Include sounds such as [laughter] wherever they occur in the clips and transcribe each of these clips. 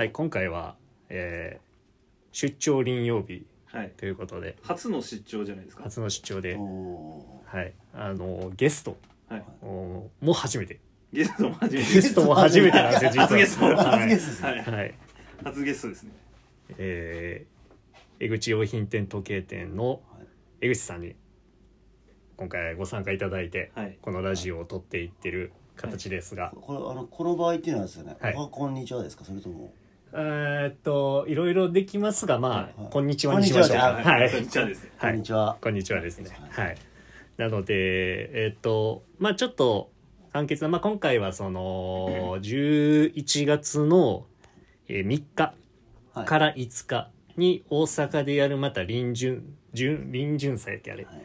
はい今回は、えー出張臨曜日はい。ということで。初の出張じゃないですか？初の出張で、おはい、あのゲストはい。おも初めて。ゲストも初めて。ゲストも初めてなんですよ実は [laughs] 初ゲストーは。い初ゲスト。ですねはい。はい。初ゲストですね。えー江口用品店時計店の江口さんに今回ご参加いただいて、はい。このラジオを撮っていってる形ですが、これあのこの場合っていうのはですよね、はい。おはこんにちはですか？それともえーっといろいろできますがまあ、はい。こんにちはにしましょうか。こんにはい。こんにちはですね。はい。こんにちは。こんにちはですね。はい。はい。なのでえーっとまあちょっと簡潔な、まあ、今回はその [laughs] 11月のえー3日はい。から5日に大阪でやるまた臨順順臨順祭ってあれ。はい。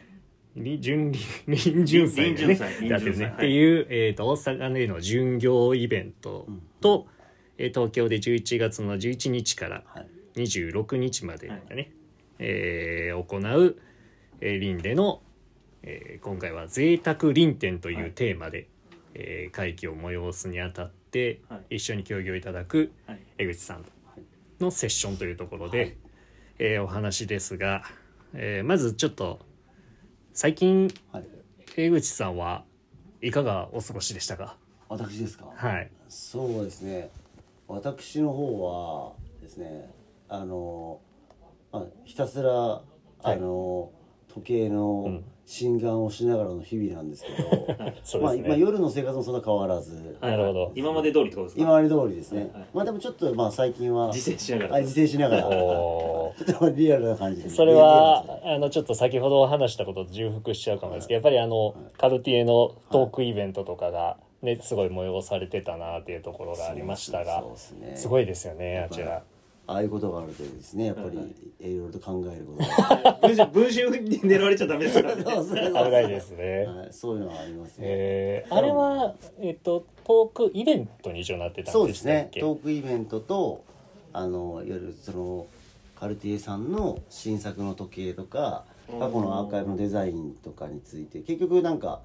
臨順臨順祭でね臨順祭。やってるね、臨順祭っていう、えー、と大阪での巡業イベントと、えー東京で11月の11日からはい。26日までだね、えー行う、えー、林での、えー今回は「贅沢林展」というテーマで、えー会期を催すにあたって、はい。一緒に協議をいただくはい。江口さんのセッションというところで、はい。えーお話ですが、えーまずちょっと最近はい。江口さんはいかがお過ごしでしたか？私ですか？はい。そうですね私の方はですねあのあひたすらあの、時計の心眼をしながらの日々なんですけど、まあ、そうですね、まあ夜の生活もそんな変わらず、なるほど。今まで通りってことですか？今まで通りですね、はいはい。まあでもちょっとまあ最近は自制しながら。あ自制しながら。[laughs] ちょっとリアルな感じで。それはあのちょっと先ほど話したことと重複しちゃうかもですけどやっぱりあのカルティエのトークイベントとかがねすごい催されてたなっていうところがありましたがそうですね。すごいですよねあちら。ああいうことがあるとですねやっぱりいろいろと考えることが。文春文春に狙われちゃダメですからね。[laughs] そうそう危ないですね。はい、そういうのはありますね、えーあれはえっとトークイベントに一応なってたそうんですでしたっけ？ね。トークイベントとあのいわゆるそのカルティエさんの新作の時計とか過去のアーカイブのデザインとかについて結局なんか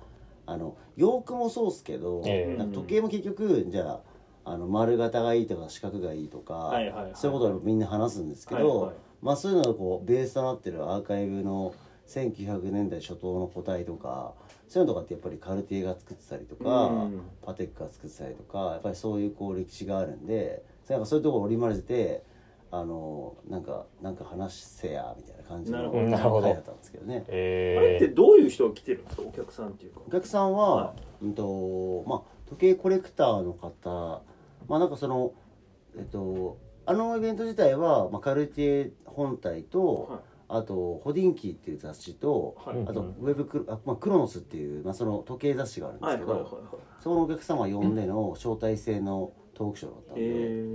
あの洋服もそうっすけど、ええ。なんか時計も結局じゃああの丸型がいいとか四角がいいとか、はいはいはい。そういうことをみんな話すんですけど、はいはい。まあそういうのがこうベースとなってるアーカイブの1900年代初頭の個体とかそういうのとかってやっぱりカルティエが作ってたりとか、うん。パテックが作ってたりとかやっぱりそういうこう歴史があるんでなんかそういうところを織り交ぜてあのなんかなんか話せやみたいな感じのなだったんですけどね。あれってえどういう人が来てるんですか？お客さんっていうか。お客さんは、はうんとまあ、時計コレクターの方。まあなんかそのえっとあのイベント自体は、まあ、カルティエ本体と、はい。あとホディンキーっていう雑誌と、はい。うんあとウェブクロあ、まあ、クロノスっていう、まあ、その時計雑誌があるんですけど、はいはいはいはい。そこのお客様呼んでの招待制のトークショーだったんで、え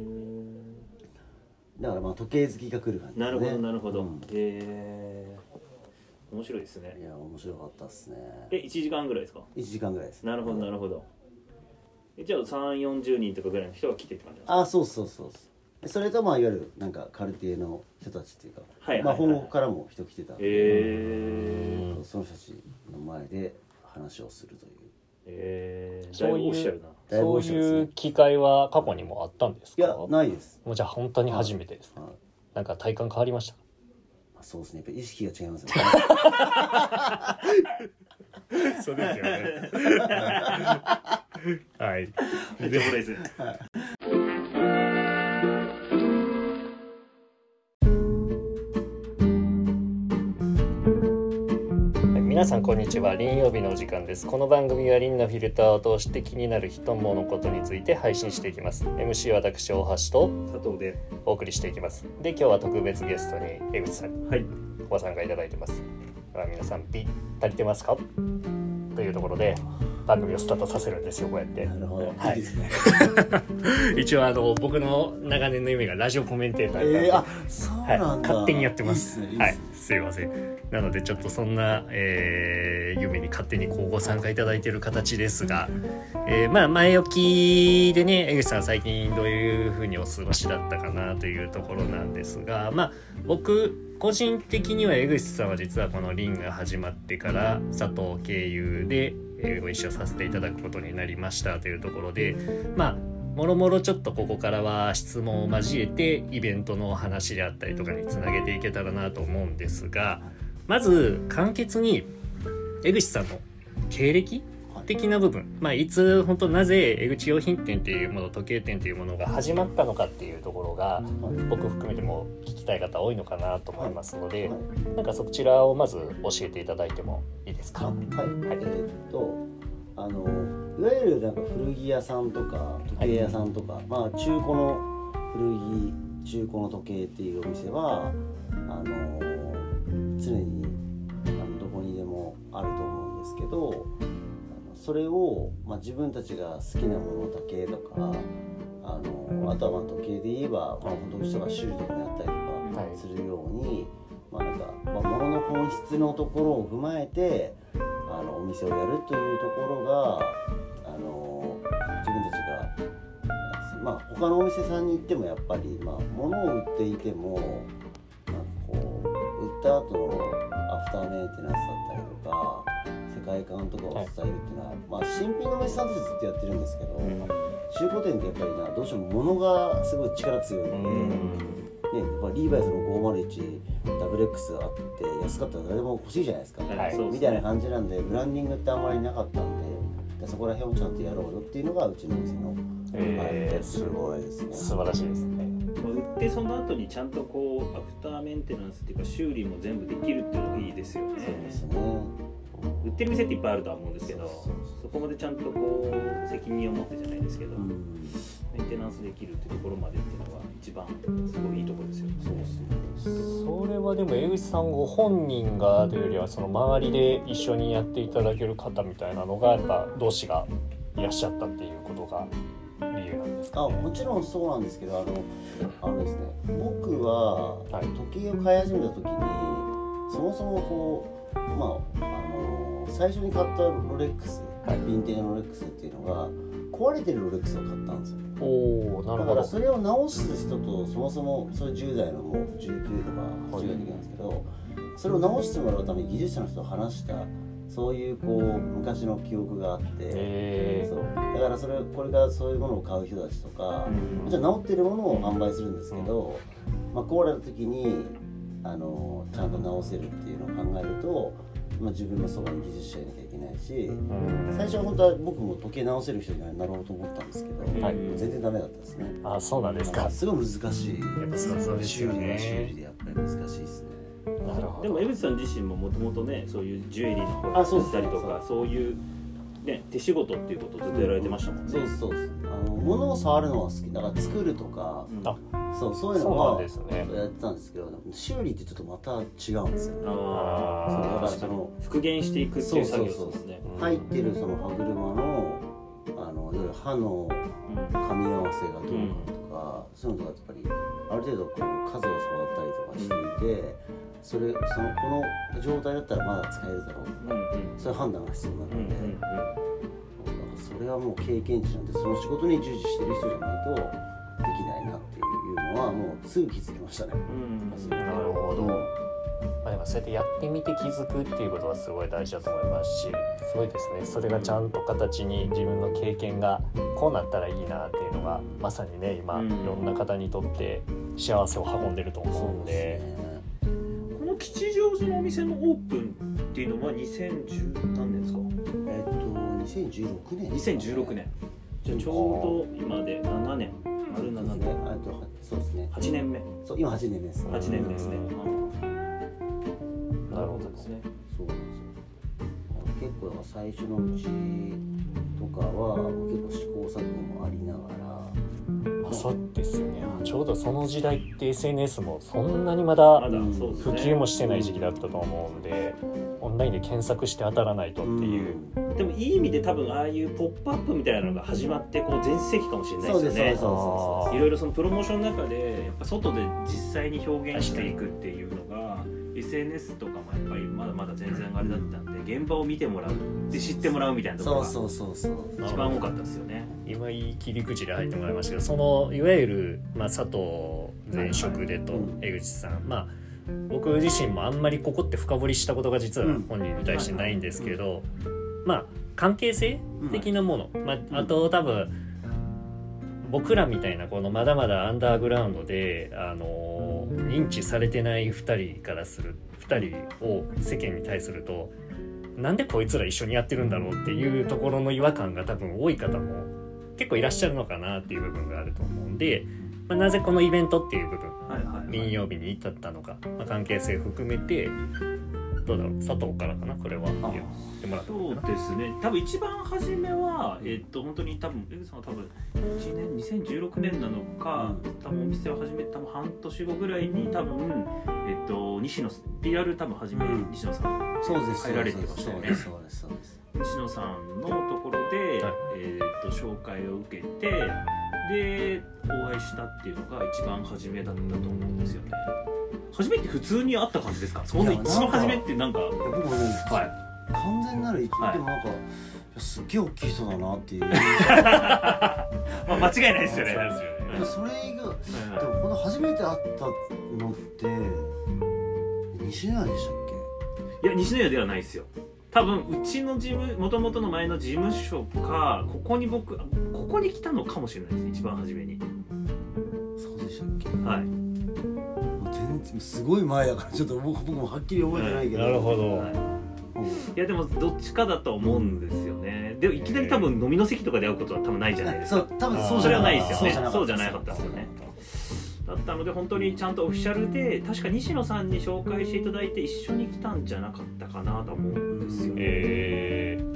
だからまあ時計好きが来る感じー、なるほどなるほど、うん。えー、面白いですいねや面白かったっすね。え1時間ぐらいですか？1時間ぐらいです。なるほどなるほど。えじゃあ3 4 0人とかぐらいの人が来てって感じですか？あそうそうそうそうでそれとまあいわゆるなんかカルティエの人たちっていうか、はいはいはい。まあ本国からも人来てたんで、えー、その人たちの前で話をするという。えー、そういうだいぶおっしゃるなだいぶそう面白いですね。いう機会は過去にもあったんですか？いやないです、もうじゃあ本当に初めてです、はい。なんか体感変わりました？まあ、そうですね。やっぱ意識が違いますね。[laughs] そうですよね。[laughs] はい。めっちゃおもろいです。ね皆さんこんにちは。林曜日のお時間です。この番組は林のフィルターを通して気になる人物ことについて配信していきます。MC は私大橋と佐藤で。お送りしていきます。で今日は特別ゲストに江口さん。にはい。ご参加いただいてます。では皆さんぴったりてますか？というところで番組をスタートさせるんですよこうやって。なるほど、はい。いいですね。[laughs] 一応あの僕の長年の夢がラジオコメンテーターえー、だあそうはい、なんだ、勝手にやってますね。はいすいません。なのでちょっとそんな、えー夢に勝手にこうご参加いただいている形ですが、えーまあ前置きでね江口さん最近どういうふうにお過ごしだったかなというところなんですがまあ僕個人的には江口さんは実はこの「リン」が始まってから佐藤経由で、えご一緒させていただくことになりましたというところでまあもろもろちょっとここからは質問を交えてイベントの話であったりとかにつなげていけたらなと思うんですがまず簡潔に江口さんの経歴的な部分、まあ、いつ本当なぜ江口用品店っていうもの時計店っていうものが始まったのかっていうところが僕含めても聞きたい方多いのかなと思いますので、なんかそちらをまず教えていただいてもいいですか？はい、えーっとあのいわゆるなんか古着屋さんとか時計屋さんとか、まあ中古の古着中古の時計っていうお店はあの常にあのどこにでもあると思うんですけどそれを、まあ、自分たちが好きなものだけとかあのあとはまあ時計で言えば、まあ、本当に人が修理とかにあったりとはい。かするように、まあなんか、まあ、物の本質のところを踏まえてあのお店をやるというところがあの自分たちがまあ他のお店さんに行ってもやっぱり、まあ、物を売っていてもなんかこう売った後のアフターメンテナンスだったりとか世界観とかを伝えるっていうのは、まあ、新品のお店さんとしてずっとやってるんですけど、中古店ってやっぱりなどうしても物がすごい力強いので。ね、やっぱリーバイスの 501WX があって安かったら誰でも欲しいじゃないですか、はい。みたいな感じなんでブランディングってあんまりなかったんででそこら辺をちゃんとやろうよっていうのがうちのお店の、えーはいすごいですね。素晴らしいですね。売ってその後にちゃんとこうアフターメンテナンスっていうか修理も全部できるっていうのがいいですよね。そうですね売ってる店っていっぱいあるとは思うんですけどそこまでちゃんとこう責任を持ってじゃないですけど、うん。メンテナンスできるっていうところまでっていうのが一番すごいいいところですよね。そうですねそれはでも江口さんご本人がというよりはその周りで一緒にやっていただける方みたいなのがやっぱ同志がいらっしゃったっていうことが理由なんですか？あもちろんそうなんですけどあのあのですね僕ははい。時計を買い始めた時にそもそもこうまああの最初に買ったロレックス、はいヴィンテージのロレックスっていうのが壊れてるロレックスを買ったんですよ。おおなるほど。だからそれを直す人とそもそもそれ10代のもう19とか8代の時なんですけど、それを直してもらうために技術者の人と話したそういうこう昔の記憶があって、えそう。だからそれこれからそういうものを買う人たちとか、うん。じゃあ直ってるものを販売するんですけど、まあ、壊れた時にあのちゃんと直せるっていうのを考えると、まあ、自分のそばに技術者いなきゃいけないし、うん最初は本当は僕も時計直せる人になろうと思ったんですけど、はい全然ダメだったですね。あそうなんですかすごい難しい。やっぱそうですよ修理はね修理でやっぱり難しいですね。なるほどでも江口さん自身ももともとねそういうジュエリーの方あそうですしたりとかそういう、ね、手仕事っていうことをずっとやられてましたもんね、そうそうです。あの物を触るのは好き。だから作るとか、うん。あそうそういうのはやってたんですけど、修理ってちょっとまた違うんですよ。あそうだからあ確かに。復元していくっていう作業ですねうん入ってるその歯車のあのいわゆる歯の噛み合わせがどうかとか、そういうのとかやっぱりある程度こう数を触ったりとかしていて、それそのこの状態だったらまだ使えるだろう。うんうん。そういう判断が必要になるので、うんうんだからそれはもう経験値なんでその仕事に従事してる人じゃないとできないなっていうのはもうすぐ気づきましたね。うん。なるほど、まあ、でもそうやってやってみて気づくっていうことはすごい大事だと思いますしすごいですね。それがちゃんと形に自分の経験がこうなったらいいなっていうのがまさにね今うん。いろんな方にとって幸せを運んでると思うんで。この吉祥寺のお店のオープンっていうのは2010何年ですか？えっと2016年。2016年。じゃあちょうど今で7年。丸7そうですね。年。そうですね。8年目。そう今8年目です。8年目ですね。うん。なるほどですね。そうなんですよ結構最初のうちとかは結構試行錯誤もありながらまあそうですよね。ちょうどその時代って SNS もそんなにまだ普及もしてない時期だったと思うんでオンラインで検索して当たらないとっていう、でもいい意味で多分ああいう「ポップアップみたいなのが始まってこう全盛期かもしれないですよね。いろいろそのプロモーションの中でやっぱ外で実際に表現していくっていうのが SNS とかもやっぱりまだまだ全然あれだったんで現場を見てもらう。で知ってもらうみたいなところがそうそうそうそう。一番多かったですよね。今いい切り口で入ってもらいましたけどそのいわゆる、まあ、佐藤前職でとはい江口さん、まあ僕自身もあんまりここって深掘りしたことが実は本人に対してないんですけど、まあ関係性的なもの、まあ、あと多分僕らみたいなこのまだまだアンダーグラウンドで、あの認知されてない2人からする2人を世間に対するとなんでこいつら一緒にやってるんだろうっていうところの違和感が多分多い方も結構いらっしゃるのかなっていう部分があると思うんで、まあ、なぜこのイベントっていう部分はいはいはい。民曜日に至ったのか、まあ、関係性含めてどうだろう佐藤からかなこれはあ言ってもらってもいいそうですね。多分一番初めはえっと本当に多分江口さんは多分1年2016年なのか、多分お店を始めた多分半年後ぐらいに多分えっと西野 PR 多分初めうん西野さんそうです入られてましたよね。そうですそうですそうです西野さんのところで、はい。えー、と紹介を受けてでお会いしたっていうのが一番初めだったと思うんですよね。初めって普通に会った感じですか？そんな一番初めってなんか僕もねはい。完全なる一はいでもなんかすっげえ大きい人だなっていう。[laughs] まあ間違いないですよね。それ以外はい。でもこの初めて会ったのって西野屋でしたっいや西野屋ではないですよ多分うちの事務もともとの前の事務所かここに僕ここに来たのかもしれないです一番初めに。けそうでしたっけ？はい。もう全然すごい前だからちょっと僕僕もはっきり覚えてないけど。なるほど、はい。うんいやでもどっちかだと思うんですよね。でもいきなり多分飲みの席とかで会うことは多分ないじゃないですか。そう多分そうそれはなじゃないいですよね。そうじゃなかったですよね。だったので本当にちゃんとオフィシャルで確か西野さんに紹介していただいて一緒に来たんじゃなかったかなと思うんですよ、えー。はい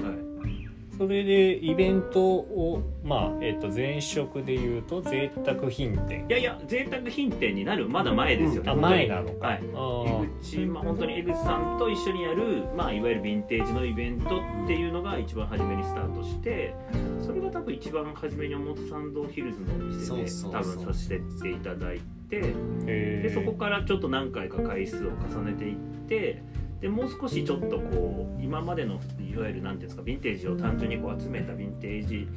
それでイベントをまあえっ、と前職で言うと贅沢品店。いやいや贅沢品店になるまだ前ですよね、あ本当に前なのか、はい。江口、まあ、本当に江口さんと一緒にやる、まあ、いわゆるヴィンテージのイベントっていうのが一番初めにスタートしてそれが多分一番初めに表参道ヒルズのお店で多分させていただいてでそこからちょっと何回か回数を重ねていってでもう少しちょっとこう今までのいわゆる何ていうんですかヴィンテージを単純にこう集めたヴィンテージ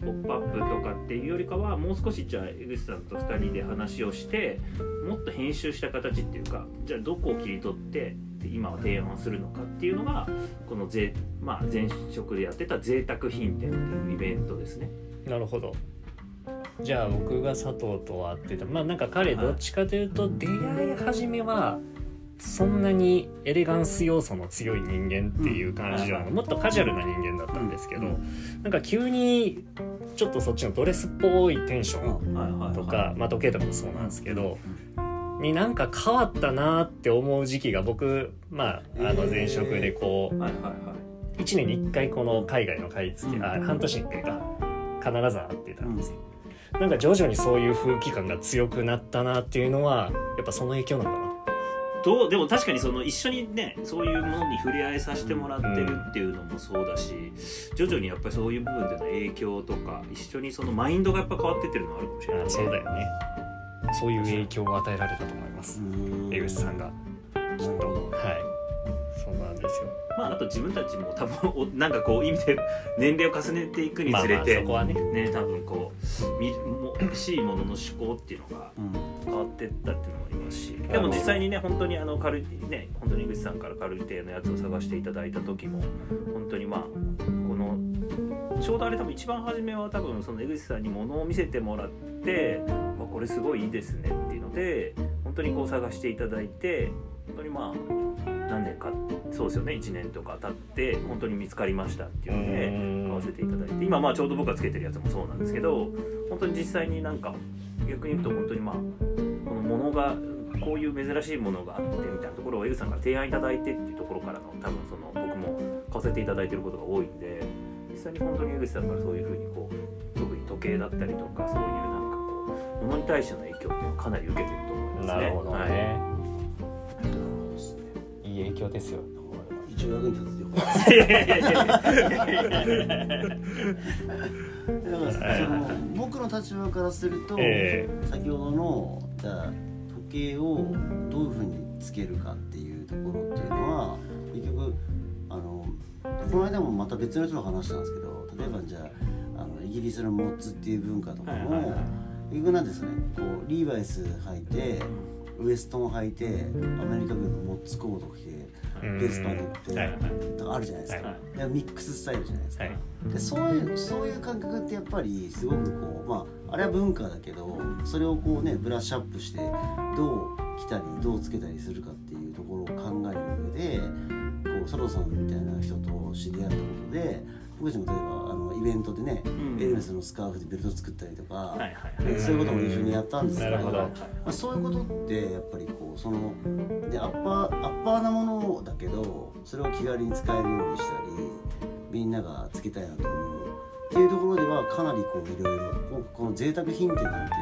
ポップアップとかっていうよりかはもう少しじゃあ江口さんと2人で話をしてもっと編集した形っていうかじゃあどこを切り取って今は提案するのかっていうのがこのぜ、まあ、前職でやってた贅沢品店っていうイベントですね。なるほどじゃあ僕が佐藤と会ってたまあなんか彼どっちかというと出会い始めはそんなにエレガンス要素の強い人間っていう感じじゃなくうん。もっとカジュアルな人間だったんですけど、うん。なんか急にちょっとそっちのドレスっぽいテンションとか、まあ、時計とかもそうなんですけど、になんか変わったなって思う時期が僕まああの前職でこうはいはいはい。1年に1回この海外の買い付け、あうん。半年に1回か必ず会ってたんですよ、なんか徐々にそういう風紀感が強くなったなっていうのはやっぱその影響なのかなどうでも確かにその一緒にねそういうものに触れ合いさせてもらってるっていうのもそうだし、徐々にやっぱりそういう部分での影響とか一緒にそのマインドがやっぱ変わってってるのはあるかもしれないあそうだよね。そういう影響を与えられたと思います。うん。江口さんが。きっと。はいそうなんですよ。まああと自分たちも多分お [laughs] なんかこう意味で年齢を重ねていくにつれて、そこはね。ね多分こうみも欲しいものの思考っていうのがうん。変わってったっていうのもありますし。でも実際にね本当にあのカルね本当に井口さんからカルティエのやつを探していただいた時も本当にまあこのちょうどあれ多分一番初めは多分その江口さんに物を見せてもらって「わこれすごいいいですね」っていうので本当にこう探していただいて本当にまあ何年かそうですよね1年とか経って本当に見つかりましたっていうので。うん買わせていただいて今まあちょうど僕がつけてるやつもそうなんですけど本当に実際になんか逆に言うと本当にまあこのものがこういう珍しいものがあってみたいなところをエグさんから提案いただいてっていうところからの多分その僕も買わせていただいてることが多いんで実際に本当に江口さんからそういうふうにこう特に時計だったりとかそういうなんかこうものに対しての影響っていうのはかなり受けてると思いますね。なるほどね、はい影響ですよ。一応役に立つよ。だからその僕の立場からすると、え先ほどのじゃあ時計をどういうふうにつけるかっていうところっていうのは結局あのこの間もまた別の人と話したんですけど例えばじゃああのイギリスのモッツっていう文化とかも、はいはいはい。結局なんですかねこうリーバイス履いてウエストン履いてアメリカ軍のモッツコート着てうん。ベスパ塗って、はいとかあるじゃないですか、はでミックススタイルじゃないですか、はい。でそういうそういう感覚ってやっぱりすごくこうまああれは文化だけどそれをこうねブラッシュアップしてどう着たりどうつけたりするかっていうところを考える上でこう佐藤さんみたいな人と知り合ったことで僕たちも例えばイベントでね、うん。エルメスのスカーフでベルト作ったりとか、はいはいはい。でそういうことも一緒にやったんですけどまあ、そういうことってやっぱりこうそのでアッパーアッパーなものだけどそれを気軽に使えるようにしたりみんながつけたいなと思うっていうところではかなりこういろいろここの贅沢品店なんて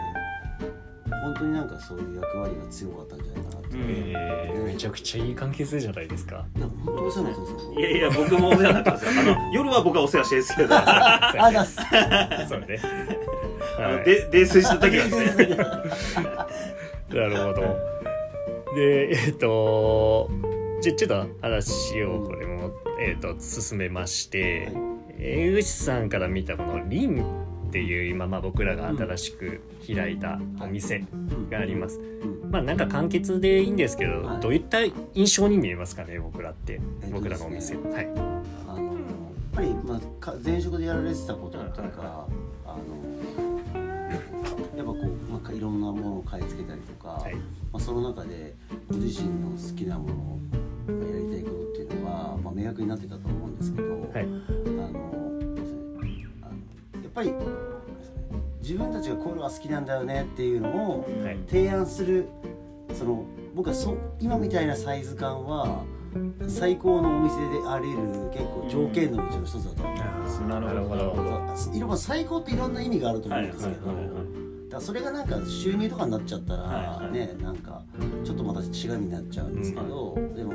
本当になんかそういう役割が強かったんじゃないかなえーめちゃくちゃいい関係性じゃないですか。なんか本当にそうなんですよ。いやいや僕もお世話になってますよ。あの [laughs] 夜は僕はお世話してるんですけど。あす。そうね。のはい。で泥酔した時はですね。[laughs] なるほど。で、えっ、と、じゃ、ちょっと話をこれも、えっ、と、進めまして、江口さんから見たこのリンっていう今、まあ僕らが新しく開いたお店があります。うんまあなんか簡潔でいいんですけど、はいどういった印象に見えますかね、僕らって。えっと僕らのお店。はい。あのやっぱり、まあ、か前職でやられてたことっていうか、はあのやっぱこうなんかいろんなものを買い付けたりとか、はい。まあ、その中でご自身の好きなものをやりたいことっていうのは、まあ、明確になってたと思うんですけど、はい。あのぱり自分たちがこういうのが好きなんだよねっていうのをはい。提案するその僕はそ今みたいなサイズ感は最高のお店でありる結構条件のうちの一つだと思うんですよ。なるほどなるほど。そういろんな最高っていろんな意味があると思うんですけど、はいはいはいはい。それがなんか収入とかになっちゃったらはいはい。ねなんかちょっとまた違うになっちゃうんですけど、でも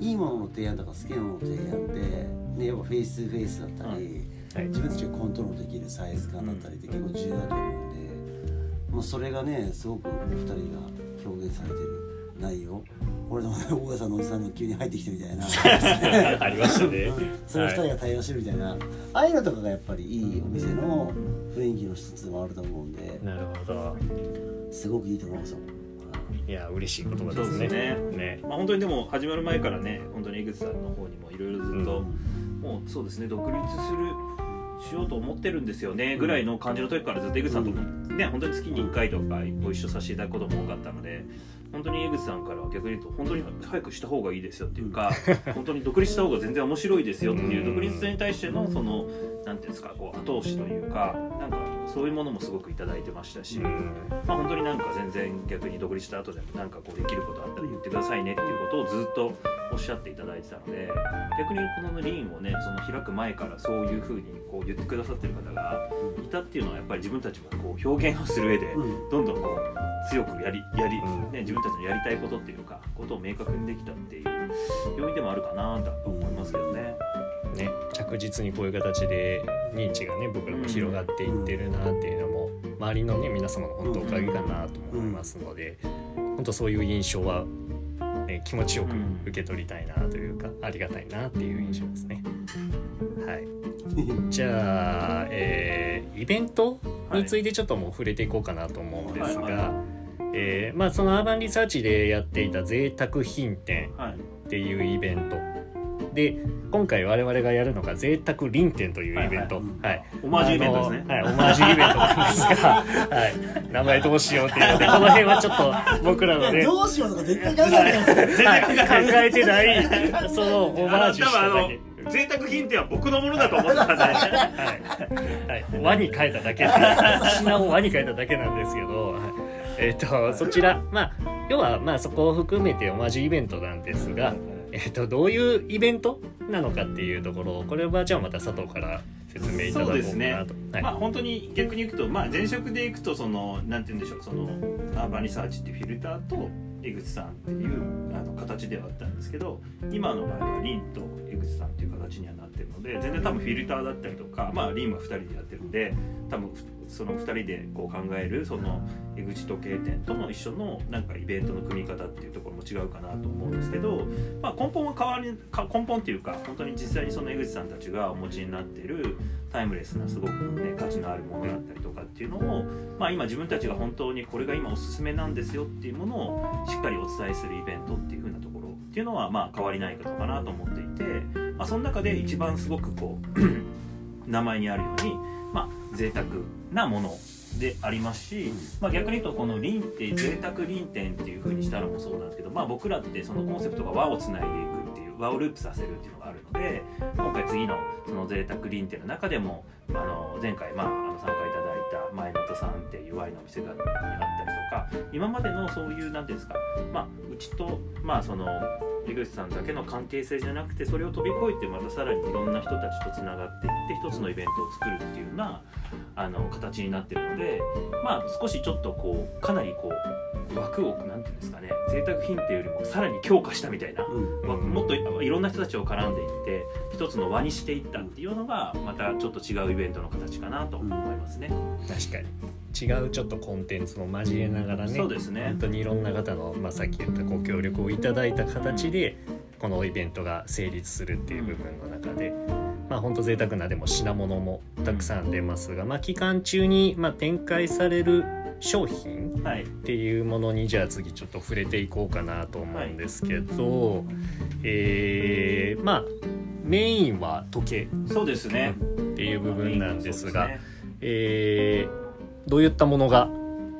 いいものの提案とか好きなものの提案って、ね、やっぱフェイス2フェイスだったり、はい自分たちがコントロールできるサイズ感だったりって結構重要だと思うんで、まあ、それがねすごく2人が表現されてる内容俺でもね大家さんのおじさんが急に入ってきてみたいな [laughs] ありましたね。それを2人が対応してるみたいな、ああいうのとかがやっぱりいいお店の雰囲気の一つでもあると思うんでなるほど。すごくいいと思いますよ。いや、嬉しい言葉ですね。ねね。まあ本当にでも始まる前からね本当に江口さんの方にもいろいろずっと、もうそうですね独立するしようと思ってるんですよねぐらいの感じの時からずっと江口さんともね本当に月に1回とかご一緒させていただくことも多かったので本当に江口さんからは逆に言うと本当に早くした方がいいですよっていうか本当に独立した方が全然面白いですよっていう独立に対してのそのなんていうんですかこう後押しというかなんかそういうものもすごくいただいてましたし、うん。まあ、本当になんか全然逆に独立した後でもなんかこうできることあったら言ってくださいねっていうことをずっとおっしゃっていただいてたので逆にこのリーンをねその開く前からそういうふうにこう言ってくださってる方がいたっていうのはやっぱり自分たちもこう表現をする上でうん。どんどんこう強くやりやり、うん。ね、自分たちのやりたいことっていうかことを明確にできたっていう要因でもあるかなと思いますけどね。ね、着実にこういう形で認知がね僕らも広がっていってるなっていうのも周りのね皆様の本当おかげかなと思いますので本当そういう印象は、ね、気持ちよく受け取りたいなというかありがたいなっていう印象ですね。はい、じゃあ、えーイベントについてちょっともう触れていこうかなと思うんですが、はい。はいはえーまあ、そのアーバンリサーチでやっていた贅沢品店はい。っていうイベントで今回我々がやるのが贅沢輪店というイベント。はいははい。いオマージュイベントですね。はい、オマージュイベントなんですが、はい、名前どうしようっていうので [laughs] この辺はちょっと僕らのね、どうしようとか絶対考えてますよはい、考えてない。そのオマージュしただけ。贅沢品っては僕のものだと思ってたんで。はい、はい、輪に変えただけ品を輪に変えただけなんですけど、はい。えっ、とそちらまあ要はまあそこを含めてオマージュイベントなんですが、えっ、とどういうイベントなのかっていうところをこれはじゃあまた佐藤から説明いただこうかなと。ねはいまあ本当に逆に言うと、まあ、前職でいくとそのなんて言うんでしょうそのアーバンリサーチっていうフィルターと江口さんっていうあの形ではあったんですけど今の場合はリンと江口さんっていう形にはなってるので全然多分フィルターだったりとか、まあ、リンは2人でやってるんで多分その2人でこう考えるその江口時計店との一緒のなんかイベントの組み方っていうところも違うかなと思うんですけど、まあ、根本は変わり根本っていうか本当に実際にその江口さんたちがお持ちになってるタイムレスなすごく、ね、価値のあるものだったりとかっていうのを、まあ、今自分たちが本当にこれが今おすすめなんですよっていうものをしっかりお伝えするイベントっていう風なところっていうのはまあ変わりないことかなと思っていて、まあ、その中で一番すごくこう [clears throat] 名前にあるように、まあ、贅沢なものでありますし、まあ、逆に言うとこの輪って贅沢輪店っていう風にしたのもそうなんですけど、まあ、僕らってそのコンセプトが輪をつないでいくっていう輪をループさせるっていうのがあるので今回次のその贅沢輪店の中でもあの前回、まあ、あの参加いただいた前本さんっていうワインのお店があったりとか今までのそういう何ていうんですか、まあ、うちとまあその江口さんだけの関係性じゃなくてそれを飛び越えてまたさらにいろんな人たちとつながっていって一つのイベントを作るっていうようなあの形になってるのでまあ少しちょっとこうかなりこう枠を何て言うんですかね贅沢品っていうよりもさらに強化したみたいな、まあもっといろんな人たちを絡んでいって一つの輪にしていったっていうのがまたちょっと違うイベントの形かなと思いますね。確かに違うちょっとコンテンツも交えながらねそうですね。本当にいろんな方の、まあ、さっき言ったご協力をいただいた形でこのイベントが成立するっていう部分の中で、まあ本当贅沢なでも品物もたくさん出ますが、まあ、期間中にまあ展開される商品はい。っていうものにじゃあ次ちょっと触れていこうかなと思うんですけど、えーまあメインは時計そうですね。っていう部分なんですが、そうですね。えーどういったものが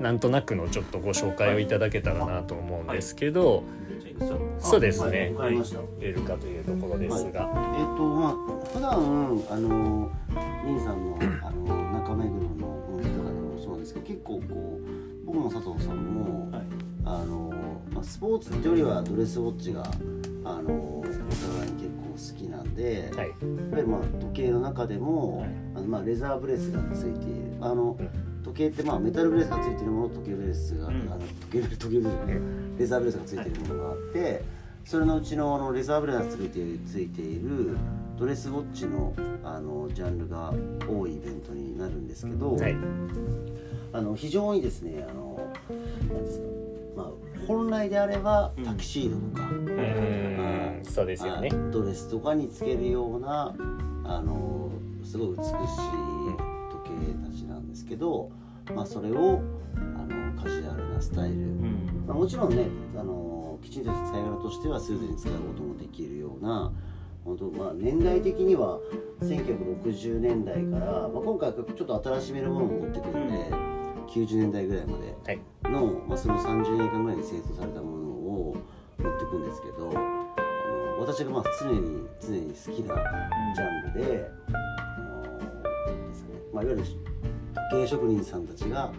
なんとなくのちょっとご紹介をいただけたらなと思うんですけど、じゃあ井口さんそうですね。はい。わかりました。出るかとい。うところですが、えっ、とまあ普段あのリンさんのあの中目黒のお店とかでもそうですけど結構こう僕も佐藤さんも、はい。あのまあスポーツってよりはドレスウォッチがあのお互いに結構好きなんで、はい、やっぱりまあ時計の中でも、はい。あのまあレザーブレスがついている。あの、うん時計ってまあメタルブレスがついているものと時計ブレスが、うん。あの時計時計ブレスじゃないレザーブレスがついているものがあって、それのうちのあのレザーブレスがついているついているドレスウォッチのあのジャンルが多いイベントになるんですけど、はい、あの非常にですねあのなんですかまあ本来であればタキシードとか、うーんそうですよね。あドレスとかにつけるようなあのすごい美しいけど、まあ、それをあのカジュアルなスタイル、うん。まあ、もちろんねあのきちんとした使い方としてはスーツに使うこともできるような本当まあ年代的には1960年代から、まあ、今回はちょっと新しめのものも持ってくるん。で、90年代ぐらいまではい。の、まあ、その30年間ぐらいに製造されたものを持っていくんですけどあの私がまあ常に常に好きなジャンルで,、あのですね。まあ、いわゆる時計職人さんたちが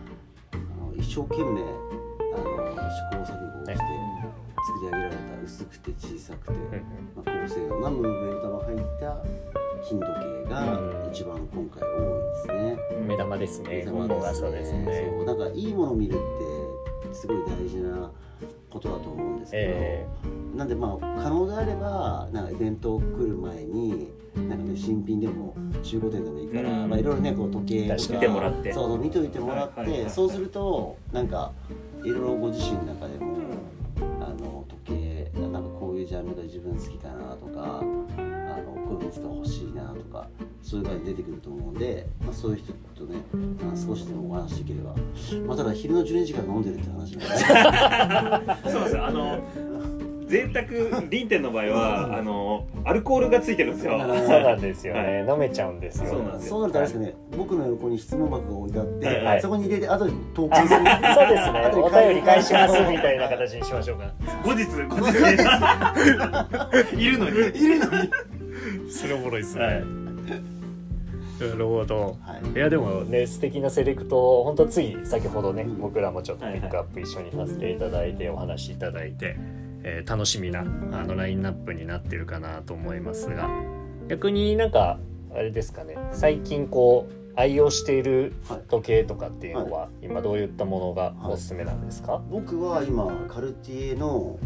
あの一生懸命あの試行錯誤をして作り上げられた薄くて小さくて、まあ、高性能なムーブメントの入った金時計が一番今回多いですね。目玉ですね。目玉ここがそうですね。そうなんかいいものを見るってすごい大事なことだと思うんですけど、えなんでまあ可能であればなんかイベント来る前になんかね新品でも中古店でもいいから、うん。まあいろいろねこう時計とか見てもらって。そうそう見といてもらって、はいはいはい。そうするとなんかいろいろご自身の中でもあの時計なんかこういうジャンルが自分好きかなとかあのこういうのが欲しいなとかそういう感じで出てくると思うんで、まあ、そういう人とね、まあ、少しでもお話できれば、まあ、ただ昼の12時から飲んでるって話なんで。[laughs] そうです。あの贅沢輪店の場合はあのアルコールがついてるんですよ。そうなんですよね、飲めちゃうんですよそうなんですよ。そうなるとあれですかね、僕の横に質問箱が置いてあって、はい。はいそこに入れて後で投あ稿する。そうですね。お便り返しますみたいな形にしましょうか。後日後日 [laughs] いるのに。いるのに。それおもろいですはい。なるほど。はい。いやでもね素敵なセレクトを本当つい先ほどね、うん。僕らもちょっとピックアップ一緒にさせていただいてお話しいただいて、えー楽しみなあのラインナップになってるかなと思いますが。逆になんかあれですかね。最近こう愛用しているはい時計とかっていうのは、今どういったものがおすすめなんですか、僕は今カルティエの、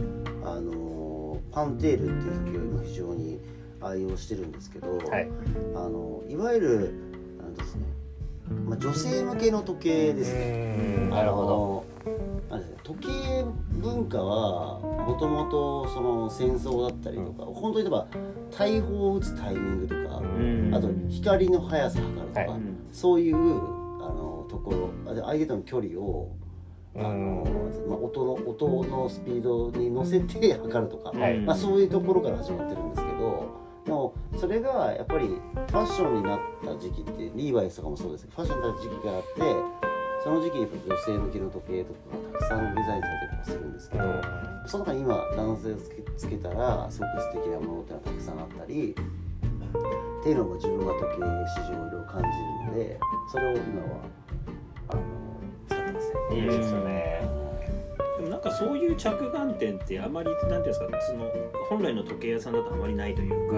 あのーパンテールっていう時計を今非常に愛用してるんですけど、はい。あのいわゆるなんですね、まあ、女性向けの時計ですね。うんなるほあのあれですね時計文化はもともとその戦争だったりとか、本当に言えば大砲を撃つタイミングとか、うん。あと光の速さ測るとか、はい。そういうあのところ相手との距離をあの、まあ、音の音のスピードに乗せて測るとか、はい。まあ、そういうところから始まってるんですけどでもそれがやっぱりファッションになった時期ってリーバイスとかもそうですけどファッションになった時期があってその時期にやっぱ女性向けの時計とかがたくさんデザインされたりとかするんですけど、その中に今男性をつけつけたらすごく素敵なものっていうのがたくさんあったりっていうのが自分が時計市場をいろいろ感じるのでそれを今はあの使ってますね。いいですねかそういう着眼点ってあまりなんていうんですかその本来の時計屋さんだとあまりないというか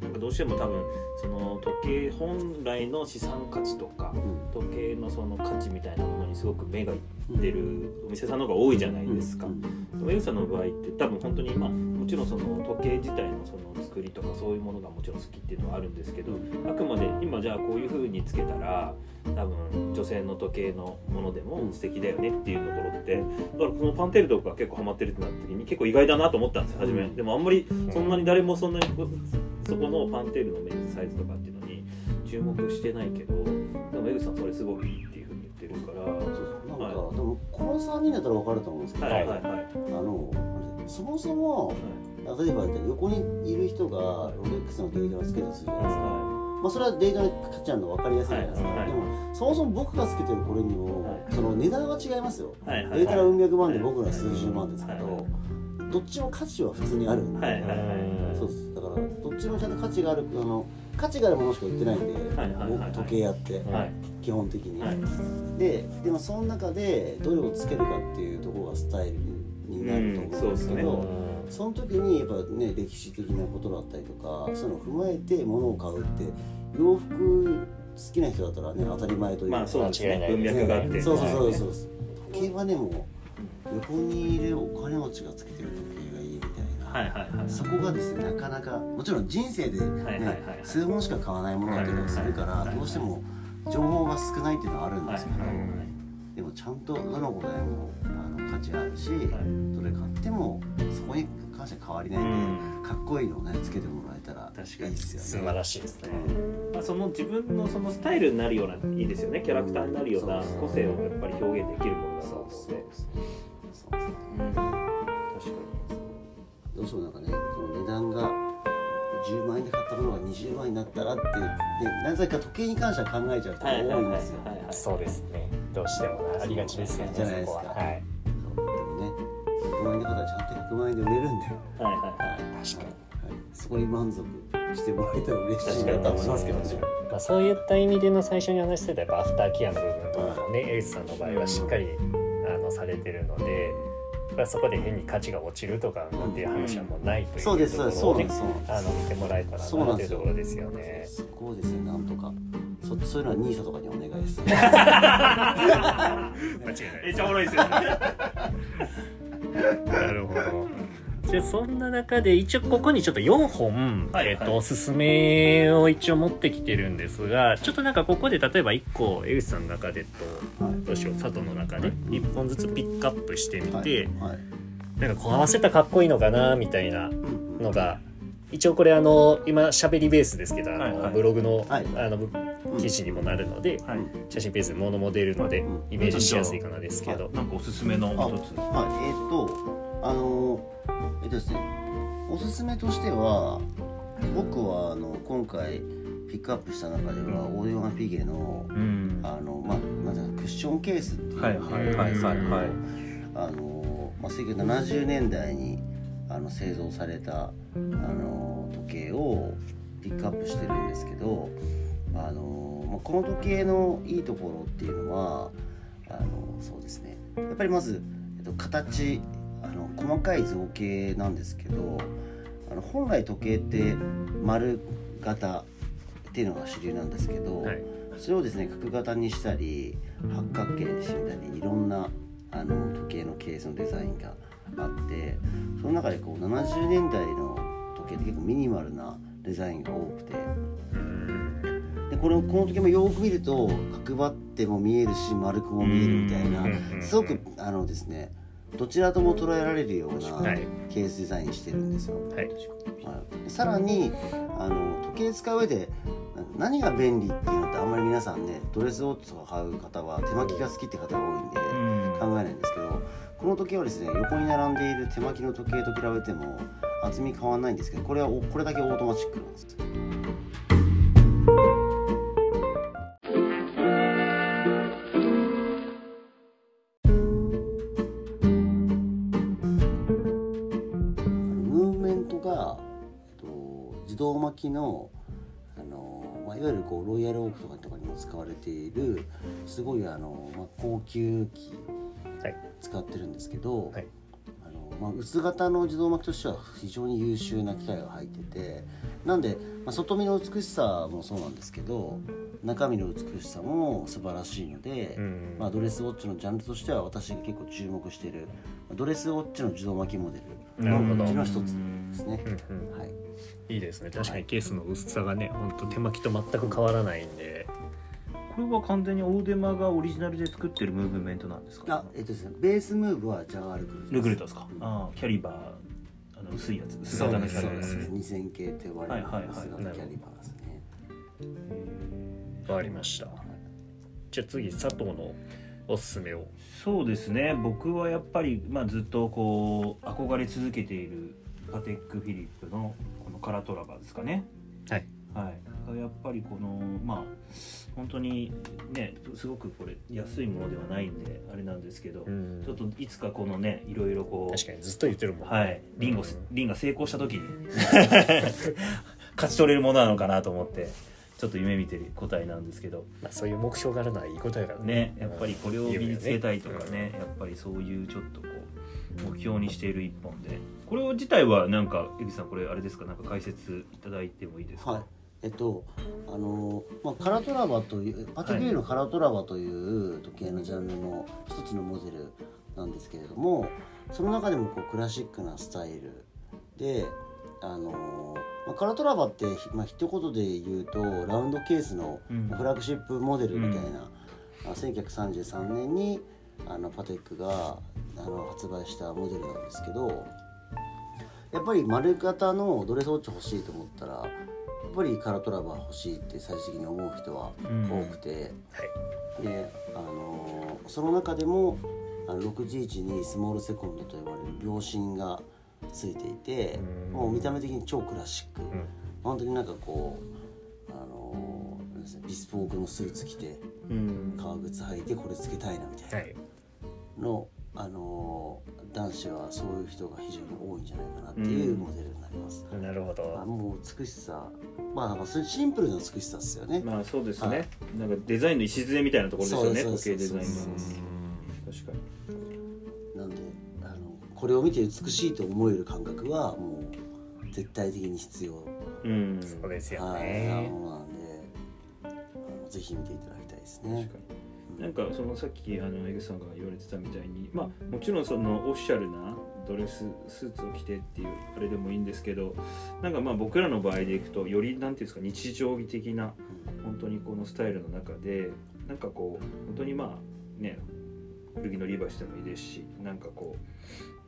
なんかどうしても多分その時計本来の資産価値とかうん。時計のその価値みたいなものにすごく目がいってるお店さんの方が多いじゃないですか。うん。でもエグさんの場合って多分本当にまあもちろんその時計自体のその作りとかそういうものがもちろん好きっていうのはあるんですけどあくまで今じゃあこういう風につけたら多分女性の時計のものでも素敵だよねっていうところってだからこのパンテールとか結構ハマってるってなった時に結構意外だなと思ったんですよ初め。でもあんまりそんなに誰もそんなにそこのパンテールのメンズサイズとかっていうのに注目してないけどでもエグさんそれすごいいいっていう風に言ってるから。なんか、はでもこの3人だったら分かると思うんですけど、はいはいはい。あのそもそも例えば横にいる人がロレックスのデータをつけたとするじゃないですか、はまあ、それはデータで価値あるの分かりやすいじゃないですか、でもそもそも僕がつけてるこれにも、はい。その値段は違いますよ、データはうん百万で僕らは数十万ですけど、はい。どっちも価値は普通にあるんで、そうです。だからどっちもちゃんと価値があるあの価値があるものしか売ってないんで、僕時計やって、はい。基本的に、はい。ででもその中でどれをつけるかっていうところがスタイルになると思うんですけど、うんその時にやっぱね歴史的なことだったりとかそういうのを踏まえて物を買うって洋服好きな人だったらね当たり前というか、まあそうですね。文脈があって。そうそうそうはいそう。時計はねもう横にいるお金持ちがつけてる時計がいいみたいな、はいはいはい。そこがですねなかなかもちろん人生で、ねはいはいはいはい。数本しか買わないものだったりするから、はいはいはいどうしても情報が少ないっていうのはあるんですけど、はいはいはいでもちゃんとどの個体もあの価値あるし、はいどれ買ってもそこに関しては変わりないんで、うん。かっこいいのをねつけてもらえたら確かに。いいっすよね。素晴らしいですね。まあ、その自分のそのスタイルになるようないいですよね。キャラクターになるようなそう個性をやっぱり表現できるものだとそう思うのでそうそううん確かどうしてもなんかねその値段が10万円で買ったものが20万円になったらってでなぜか時計に関しては考えちゃう人がに多いんですよ。はいはいはいそうですねどうしてもねありがちですよねじゃないですかそこははい100万円で売れるんだよ。はいはいはい。確かにはい、そこに満足してもらえたら嬉しいなと思いますけどね。まあ、そういった意味での最初に話してたやっぱアフターケアの部分とかもね、エイスさんの場合はしっかりあのされてるので、まあ、そこで変に価値が落ちるとかなんていう話はもうないというとこそうですそうですろをねそうなんです。あの見てもらえたらなというそうなんですよ。ところですよ。ね。そこをですね。なんとか。そそういうのはニーサとかにお願いです。[laughs] 間違いない。めっちゃおもろいですよねなるほど。じゃあそんな中で一応ここにちょっと4本、はいえっとはいおすすめを一応持ってきてるんですがちょっとなんかここで例えば1個江口さんの中でとはい。どうしよう佐藤の中で1本ずつピックアップしてみて、はい。はい。なんかこう合わせたらかっこいいのかなみたいなうん。のが一応これあの今喋りベースですけどあの、ブログの,、はい。あの記事にもなるので、はい。写真ベースで物も出るのでうん。イメージしやすいかなですけど、なんかおすすめのあ一つ。はい。えっ、とあのえっとですねおすすめとしては僕はあの今回ピックアップした中ではオーディオガンピゲのうん。あのまあなんていうかクッションケースっていうのはいはいはいはいはい。あの、まあ、1970年代にあの製造されたあの時計をピックアップしてるんですけどあの、まあ、この時計のいいところっていうのはあのそうですね。やっぱりまず、えっと、形あの細かい造形なんですけどあの本来時計って丸型っていうのが主流なんですけど、はい。それをですね角型にしたり八角形にしてみたりいろんなあの時計のケースのデザインがあってその中でこう70年代の時計って結構ミニマルなデザインが多くてでこのこの時計もよく見ると角張っても見えるし丸くも見えるみたいなうんすごくあのですねどちらとも捉えられるようなはいケースデザインしてるんですよ。はい。はい。さらにあの時計使う上でな何が便利っていうのってあんまり皆さんねドレスウォッチとか買う方は手巻きが好きって方が多いんで考えないんですけどこの時計はですね横に並んでいる手巻きの時計と比べても厚み変わらないんですけどこれはおこれだけオートマチックなんですよ動巻きのあの、まあ、いわゆるこうロイヤルオークとかとかにも使われているすごいあの、まあ、高級機はい。使ってるんですけど、はい。あのまあ、薄型の自動巻きとしては非常に優秀な機械が入っててなんで、まあ、外見の美しさもそうなんですけど中身の美しさも素晴らしいので、うんまあ、ドレスウォッチのジャンルとしては私が結構注目しているドレスウォッチの自動巻きモデルなるほど。うちの一つですね。う。んうん。はい、いいですね確かにケースの薄さがねほんと手巻きと全く変わらないんで。これは完全にオーデマがオリジナルで作ってるムーブメントなんですか？あえっとですねベースムーブはジャガールクルールグルートですか、うん。ああキャリバーあの薄いやつ。薄型ですそうでのキャリバーす2000系って呼ばれるはいはいはい。薄型キャリバーですね。わかりました。じゃあ次佐藤のおすすめを。そうですね。僕はやっぱり、まあ、ずっとこう憧れ続けているパテック・フィリップのこのカラトラバーですかね。はい。はい。やっぱりこのまあ本当にねすごくこれ安いものではないんであれなんですけど、うん。ちょっといつかこのねいろいろこう確かにずっと言ってるもん。はい、リンゴ、うん。リンが成功した時に勝ち取れるものなのかなと思ってちょっと夢見てる答えなんですけど。まあ、そういう目標があるのはいいことやからね。やっぱりこれを身につけたいとかうん。ね。やっぱりそういうちょっとこう目標にしている一本でこれ自体はなんか江口さんこれあれですか？なんか解説いただいてもいいですか、はい。えっとあのまあ、カラトラバというパテビューのカラトラバという時計のジャンルの一つのモデルなんですけれどもその中でもこうクラシックなスタイルであの、まあ、カラトラバって、まあ一言で言うとラウンドケースのうん。フラッグシップモデルみたいな、あ1933年にあのパテックがあの発売したモデルなんですけどやっぱり丸型のドレスウォッチ欲しいと思ったらやっぱりカラトラバー欲しいって最終的に思う人は多くて、はい。で、あのーその中でもあの611にスモールセコンドと呼ばれる秒針がついていてうん。もう見た目的に超クラシック、うん。本当になんかこう、あのービスポークのスーツ着てうん。革靴履いてこれつけたいなみたいはい。なの、あのー男子はそういう人が非常に多いんじゃないかなっていうモデルになります。なるほあどもう美しさ。まあなんかそれシンプルな美しさですよね。まあそうですね、はい。なんかデザインの礎みたいなところですよね。時計デザインの。確かに。なんであのこれを見て美しいと思える感覚はもう絶対的に必要、うん。そうですよはい、なねものなんであのぜひ見ていただきたいですね。確。かになんかそのさっきあの江口さんが言われてたみたいにまあもちろんそのオフィシャルなドレススーツを着てっていうあれでもいいんですけどなんかまあ僕らの場合でいくとよりなんていうんですか日常的な本当にこのスタイルの中でなんかこう本当にまあね古着のリバイスでもいいですしなんかこ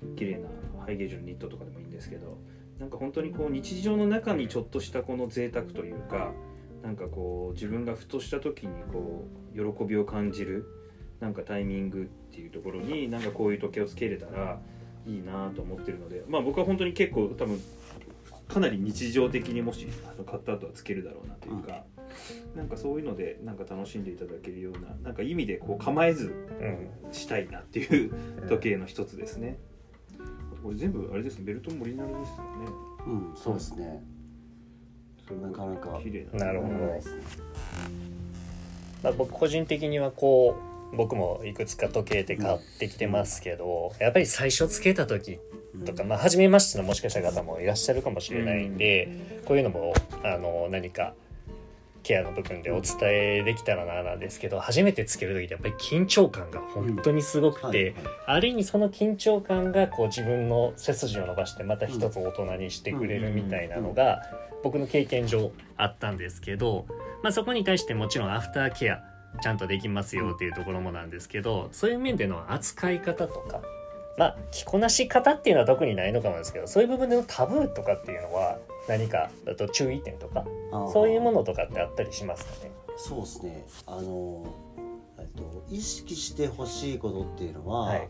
う綺麗なハイゲージのニットとかでもいいんですけどなんか本当にこう日常の中にちょっとしたこの贅沢というかなんかこう自分がふとした時にこう喜びを感じるなんかタイミングっていうところになんかこういう時計をつけれたらいいなと思ってるのでまあ僕は本当に結構多分かなり日常的にもしあの買った後はつけるだろうなというか、なんかそういうのでなんか楽しんでいただけるようななんか意味でこう構えずうんしたいなっていう時計の一つですね。これ全部あれですねベルトもオリジナルですよね。うん、そうですね。なかなか綺麗な。なるほど。ないですねまあ、僕個人的にはこう僕もいくつか時計って買ってきてますけど、やっぱり最初つけた時とか、まあ、初めましてのもしかした方もいらっしゃるかもしれないんで、こういうのもあの何かケアの部分でお伝えできたらななんですけど初めてつける時ってやっぱり緊張感が本当にすごくて、ある意味その緊張感がこう自分の背筋を伸ばしてまた一つ大人にしてくれるみたいなのが僕の経験上あったんですけど、まあ、そこに対してもちろんアフターケアちゃんとできますよっていうところもなんですけどそういう面での扱い方とかまあ着こなし方っていうのは特にないのかもですけどそういう部分でのタブーとかっていうのは何かあと注意点とかそういうものとかってあったりしますかね？そうですね。あの、えっと、意識してほしいことっていうのは、はい。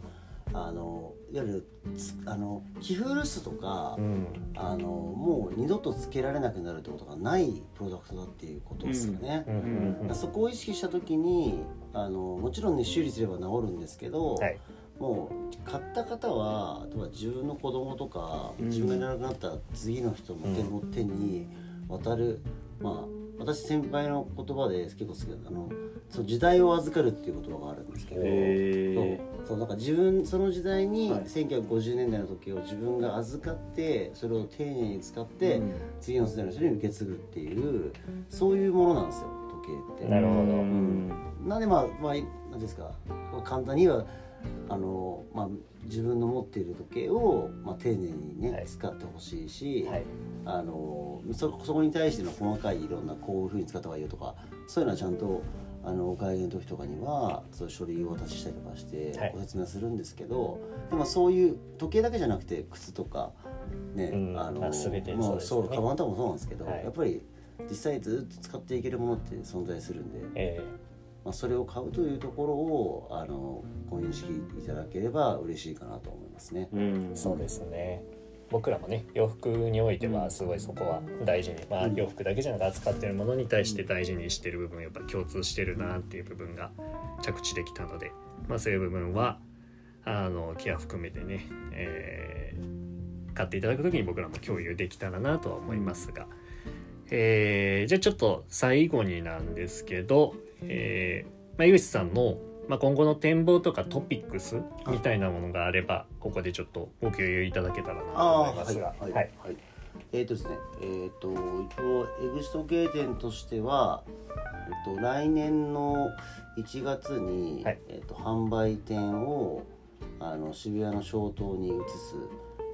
あの、いわゆるつ、あの、寄付留守とか、うん。あの、もう二度とつけられなくなるってことがないプロダクトだっていうことですよね。そこを意識した時にあのもちろんね修理すれば治るんですけど、はいもう買った方はあとは自分の子供とかうん。自分がいなくなった次の人の手の手に渡る。まあ私先輩の言葉で結構好きだあのそう時代を預かるっていう言葉があるんですけど、へそうなんか自分その時代にはい。1950年代の時を自分が預かってそれを丁寧に使って、うん。次の世代の人に受け継ぐっていうそういうものなんですよ時計って。なるほど。うん。なんでまあまあ何ですか簡単にはあの、まあ、自分の持っている時計を、まあ、丁寧にね、はい。使ってほしいし、はい。あのそそこに対しての細かいいろんなこういうふうに使った方がいいよとかそういうのはちゃんとあのお会計の時とかにはそういう書類をお渡ししたりとかしてはい。ご説明するんですけど、でもそういう時計だけじゃなくて靴とかね、うん。あのまあ全てまあそうですよね。そうカバンとかもそうなんですけど、はい。やっぱり実際ずっと使っていけるものって存在するんで。えまあ、それを買うというところをあのご認識いただければ嬉しいかなと思いますね。うん。ーそうですね。僕らもね洋服においてはすごいそこは大事に、まあ、うん。洋服だけじゃなく扱ってるものに対して大事にしてる部分やっぱ共通してるなっていう部分が着地できたので、まあ、そういう部分はあのケア含めてね、えー買っていただく時に僕らも共有できたらなとは思いますが、えーじゃあちょっと最後になんですけど、えーまあ、井口さんの、まあ、今後の展望とかトピックスみたいなものがあればここでちょっとご共有いただけたらなと思います。が。はい、はい。はい。えっ、とですね、えっ、と一応エグシト経店としては、えっ、と来年の1月に、はい。えっ、と販売店をあの渋谷の小東に移す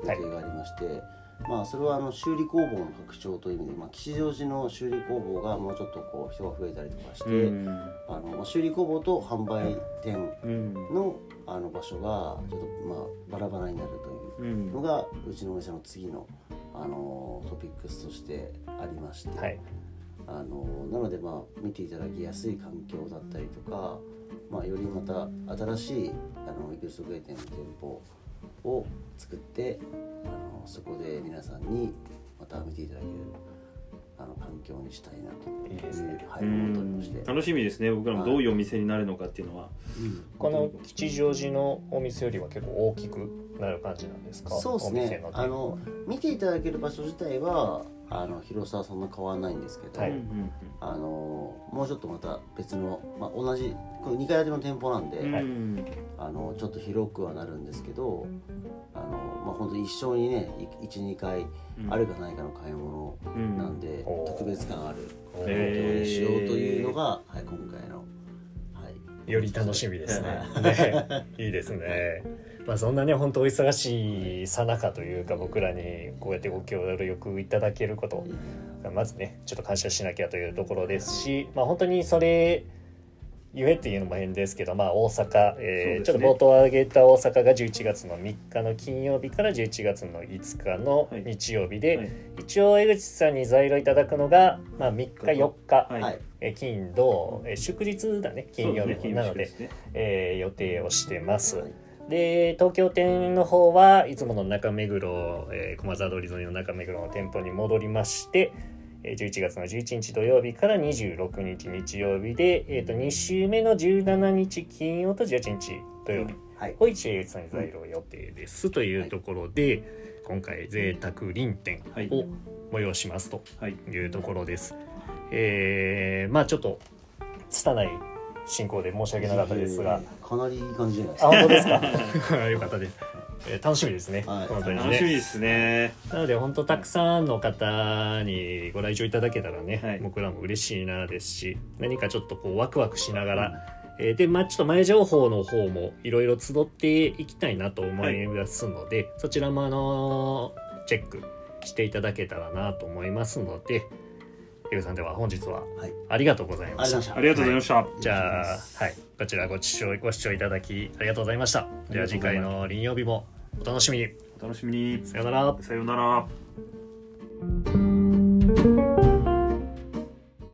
予定がありまして。まあそれはあの修理工房の拡張という意味で、まあ、吉祥寺の修理工房がもうちょっとこう人が増えたりとかして、うん。あのまあ修理工房と販売店うん。のあの場所がちょっとまあバラバラになるといううんのがうちのお店の次のあのトピックスとしてありまして、はい。あのなのでまあ見ていただきやすい環境だったりとか、まあ、よりまた新しいあのエクストグレーテンの店舗を作ってあのそこで皆さんにまた見ていただけるあの環境にしたいなと。いういいですね。はい、う思っておりまして。ん。楽しみですね。僕らもどういうお店になるのかっていうのは、うん。この吉祥寺のお店よりは結構大きくなる感じなんですか？そうですお店ねあの見ていただける場所自体はあの広さはそんな変わらないんですけど、はい。うんあのもうちょっとまた別の、まあ、同じこれ2階建ての店舗なんで、うん。はい。うんあのちょっと広くはなるんですけどあの、まあ、本当一生にね12回あるかないかの買い物うん。なんで、おー。特別感あるお環境へーにしようというのが、はい、今回の、はい、より楽しみですね。は。ね。いいですね。まあそんなね本当お忙しいさなかというか僕らにこうやってご協力いただけること。まずねちょっと感謝しなきゃというところですし、まあ本当にそれゆえっていうのも変ですけど、まあ大阪、えーちょっと冒頭挙げた大阪が11月の3日の金曜日から11月の5日の日曜日で、はい。一応江口さんに在庫いただくのが、まあ、3日4日、はい。はい。えー金土、えー祝日だね金曜日、なのでね。えー予定をしてます。はいで東京店の方はいつもの中目黒、えー駒沢通り沿いの中目黒の店舗に戻りましてえー11月の11日土曜日から26日日曜日で、えー、と2週目の17日金曜と18日土曜日はい。を一英さんに在庫予定です。というところで、今回贅沢臨店はい。を催しますとはい。いうところです。えーまあちょっと拙い進行で申し訳なかったですが、かなりいい感じじゃないですあか本当ですか？[laughs] よかったです、えー楽しみですね、はい。本当にね。楽しみですね。なので本当たくさんの方にご来場いただけたらね、はい。僕らも嬉しいなですし何かちょっとこうワクワクしながら、えーでまあちょっと前情報の方もいろいろ集っていきたいなと思いますので、そちらもあのチェックしていただけたらなと思いますのでゆうさんでは本日ははい。ありがとうございました。ありがとうございました。ありがとうございじゃあ、はい、こちらご視聴ご視聴いただきありがとうございました。では次回の林曜日もお楽しみに。お楽しみに。さようなら。さようなら